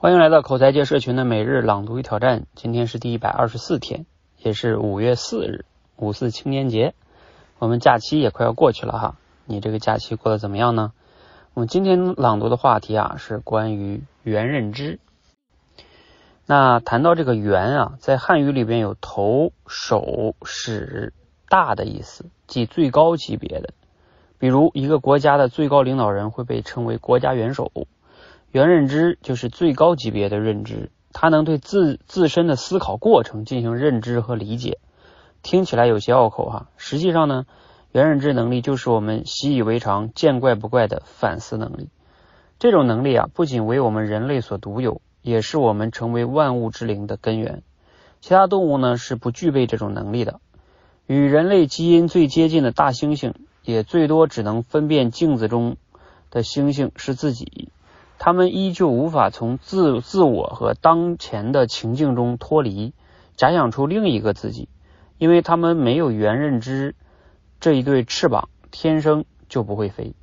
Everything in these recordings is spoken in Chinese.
欢迎来到口才界社群的每日朗读与挑战，今天是第一百二十四天，也是五月四日，五四青年节。我们假期也快要过去了哈，你这个假期过得怎么样呢？我们今天朗读的话题啊是关于元认知。那谈到这个元啊，在汉语里边有头、手、使、大的意思，即最高级别的。比如一个国家的最高领导人会被称为国家元首。元认知就是最高级别的认知，它能对自自身的思考过程进行认知和理解。听起来有些拗口哈，实际上呢，元认知能力就是我们习以为常、见怪不怪的反思能力。这种能力啊，不仅为我们人类所独有，也是我们成为万物之灵的根源。其他动物呢是不具备这种能力的。与人类基因最接近的大猩猩，也最多只能分辨镜子中的猩猩是自己。他们依旧无法从自自我和当前的情境中脱离，假想出另一个自己，因为他们没有原认知这一对翅膀，天生就不会飞。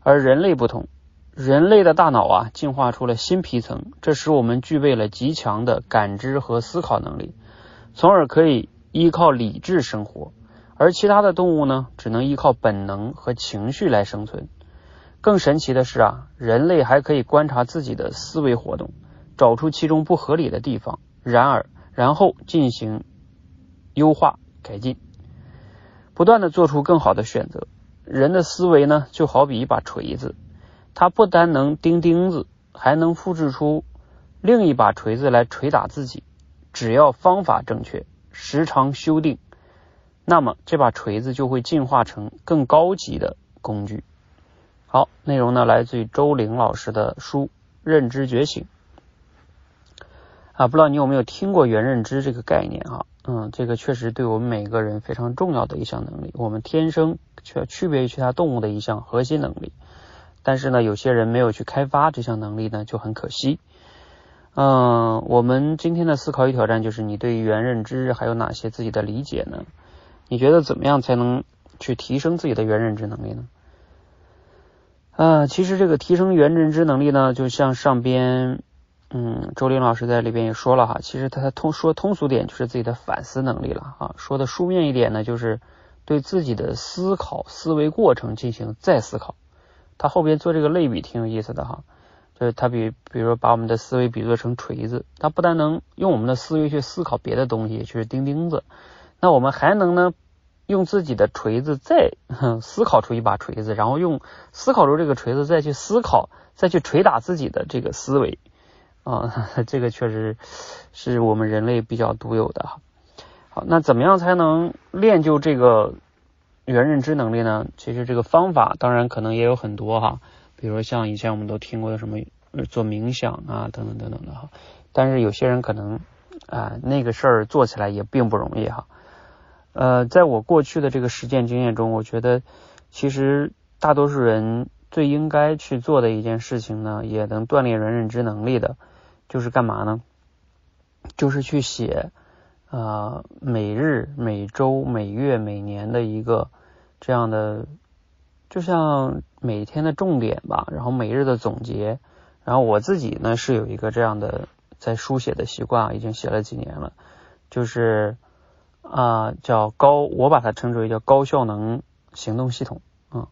而人类不同，人类的大脑啊进化出了新皮层，这使我们具备了极强的感知和思考能力，从而可以依靠理智生活。而其他的动物呢，只能依靠本能和情绪来生存。更神奇的是啊，人类还可以观察自己的思维活动，找出其中不合理的地方，然而然后进行优化改进，不断的做出更好的选择。人的思维呢，就好比一把锤子，它不单能钉钉子，还能复制出另一把锤子来锤打自己。只要方法正确，时常修订，那么这把锤子就会进化成更高级的工具。好，内容呢来自于周玲老师的书《认知觉醒》啊，不知道你有没有听过原认知这个概念啊？嗯，这个确实对我们每个人非常重要的一项能力，我们天生却区别于其他动物的一项核心能力。但是呢，有些人没有去开发这项能力呢，就很可惜。嗯，我们今天的思考与挑战就是，你对于原认知还有哪些自己的理解呢？你觉得怎么样才能去提升自己的原认知能力呢？啊，其实这个提升原认知能力呢，就像上边，嗯，周林老师在里边也说了哈，其实他通说通俗点就是自己的反思能力了啊，说的书面一点呢，就是对自己的思考思维过程进行再思考。他后边做这个类比挺有意思的哈，就是他比比如说把我们的思维比作成锤子，他不但能用我们的思维去思考别的东西，就是钉钉子，那我们还能呢？用自己的锤子再思考出一把锤子，然后用思考出这个锤子再去思考，再去锤打自己的这个思维啊，这个确实是我们人类比较独有的哈。好，那怎么样才能练就这个原认知能力呢？其实这个方法当然可能也有很多哈，比如像以前我们都听过的什么做冥想啊等等等等的哈。但是有些人可能啊那个事儿做起来也并不容易哈。呃，在我过去的这个实践经验中，我觉得其实大多数人最应该去做的一件事情呢，也能锻炼人认知能力的，就是干嘛呢？就是去写啊每日、每周、每月、每年的一个这样的，就像每天的重点吧，然后每日的总结。然后我自己呢是有一个这样的在书写的习惯，已经写了几年了，就是。啊，叫高，我把它称之为叫高效能行动系统，嗯，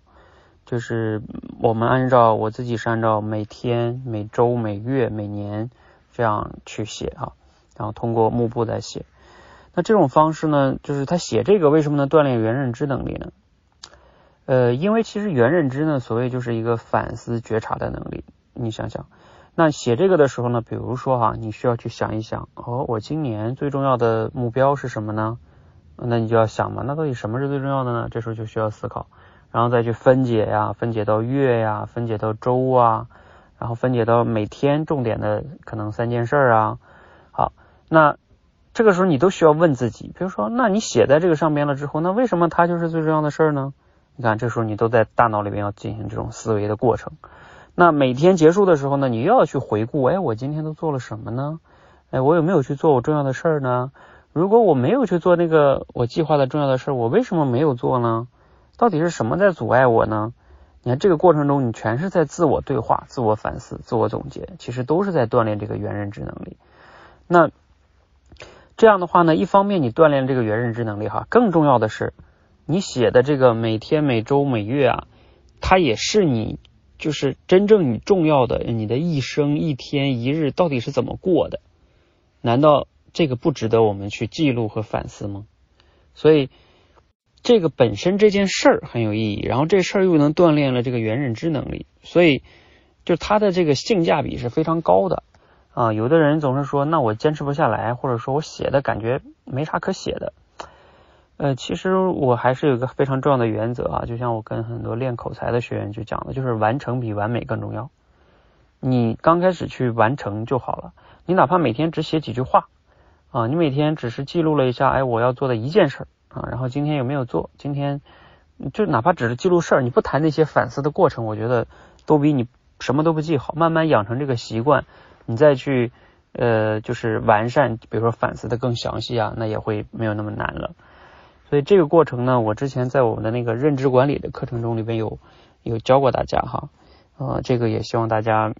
就是我们按照我自己是按照每天、每周、每月、每年这样去写啊，然后通过幕布在写。那这种方式呢，就是他写这个为什么能锻炼原认知能力呢？呃，因为其实原认知呢，所谓就是一个反思觉察的能力。你想想，那写这个的时候呢，比如说哈，你需要去想一想，哦，我今年最重要的目标是什么呢？那你就要想嘛，那到底什么是最重要的呢？这时候就需要思考，然后再去分解呀，分解到月呀，分解到周啊，然后分解到每天重点的可能三件事啊。好，那这个时候你都需要问自己，比如说，那你写在这个上边了之后，那为什么它就是最重要的事儿呢？你看，这时候你都在大脑里边要进行这种思维的过程。那每天结束的时候呢，你又要去回顾，哎，我今天都做了什么呢？哎，我有没有去做我重要的事儿呢？如果我没有去做那个我计划的重要的事儿，我为什么没有做呢？到底是什么在阻碍我呢？你看这个过程中，你全是在自我对话、自我反思、自我总结，其实都是在锻炼这个原认知能力。那这样的话呢，一方面你锻炼这个原认知能力哈，更重要的是，你写的这个每天、每周、每月啊，它也是你就是真正你重要的你的一生、一天、一日到底是怎么过的？难道这个不值得我们去记录和反思吗？所以。这个本身这件事儿很有意义，然后这事儿又能锻炼了这个原认知能力，所以就它的这个性价比是非常高的啊。有的人总是说，那我坚持不下来，或者说我写的感觉没啥可写的。呃，其实我还是有一个非常重要的原则啊，就像我跟很多练口才的学员就讲的，就是完成比完美更重要。你刚开始去完成就好了，你哪怕每天只写几句话啊，你每天只是记录了一下，哎，我要做的一件事。啊，然后今天有没有做？今天就哪怕只是记录事儿，你不谈那些反思的过程，我觉得都比你什么都不记好。慢慢养成这个习惯，你再去呃，就是完善，比如说反思的更详细啊，那也会没有那么难了。所以这个过程呢，我之前在我们的那个认知管理的课程中里边有有教过大家哈，呃，这个也希望大家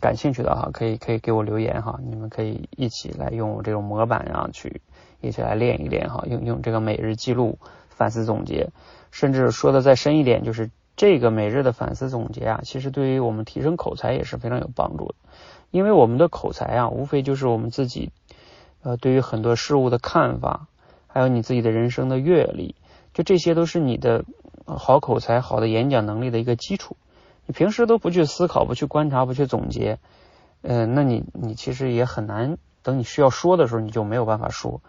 感兴趣的哈，可以可以给我留言哈，你们可以一起来用这种模板啊去。一起来练一练哈，用用这个每日记录、反思总结，甚至说的再深一点，就是这个每日的反思总结啊，其实对于我们提升口才也是非常有帮助的。因为我们的口才啊，无非就是我们自己呃对于很多事物的看法，还有你自己的人生的阅历，就这些都是你的好口才、好的演讲能力的一个基础。你平时都不去思考、不去观察、不去总结，呃，那你你其实也很难，等你需要说的时候，你就没有办法说。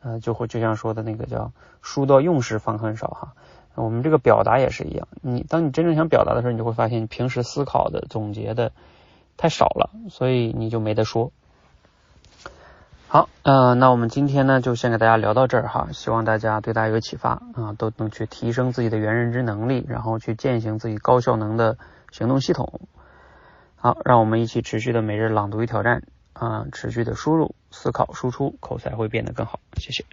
呃，就会就像说的那个叫“书到用时方恨少”哈，我们这个表达也是一样。你当你真正想表达的时候，你就会发现你平时思考的、总结的太少了，所以你就没得说。好，呃，那我们今天呢就先给大家聊到这儿哈，希望大家对大家有启发啊，都能去提升自己的原认知能力，然后去践行自己高效能的行动系统。好，让我们一起持续的每日朗读与挑战。啊，持续的输入、思考、输出，口才会变得更好。谢谢。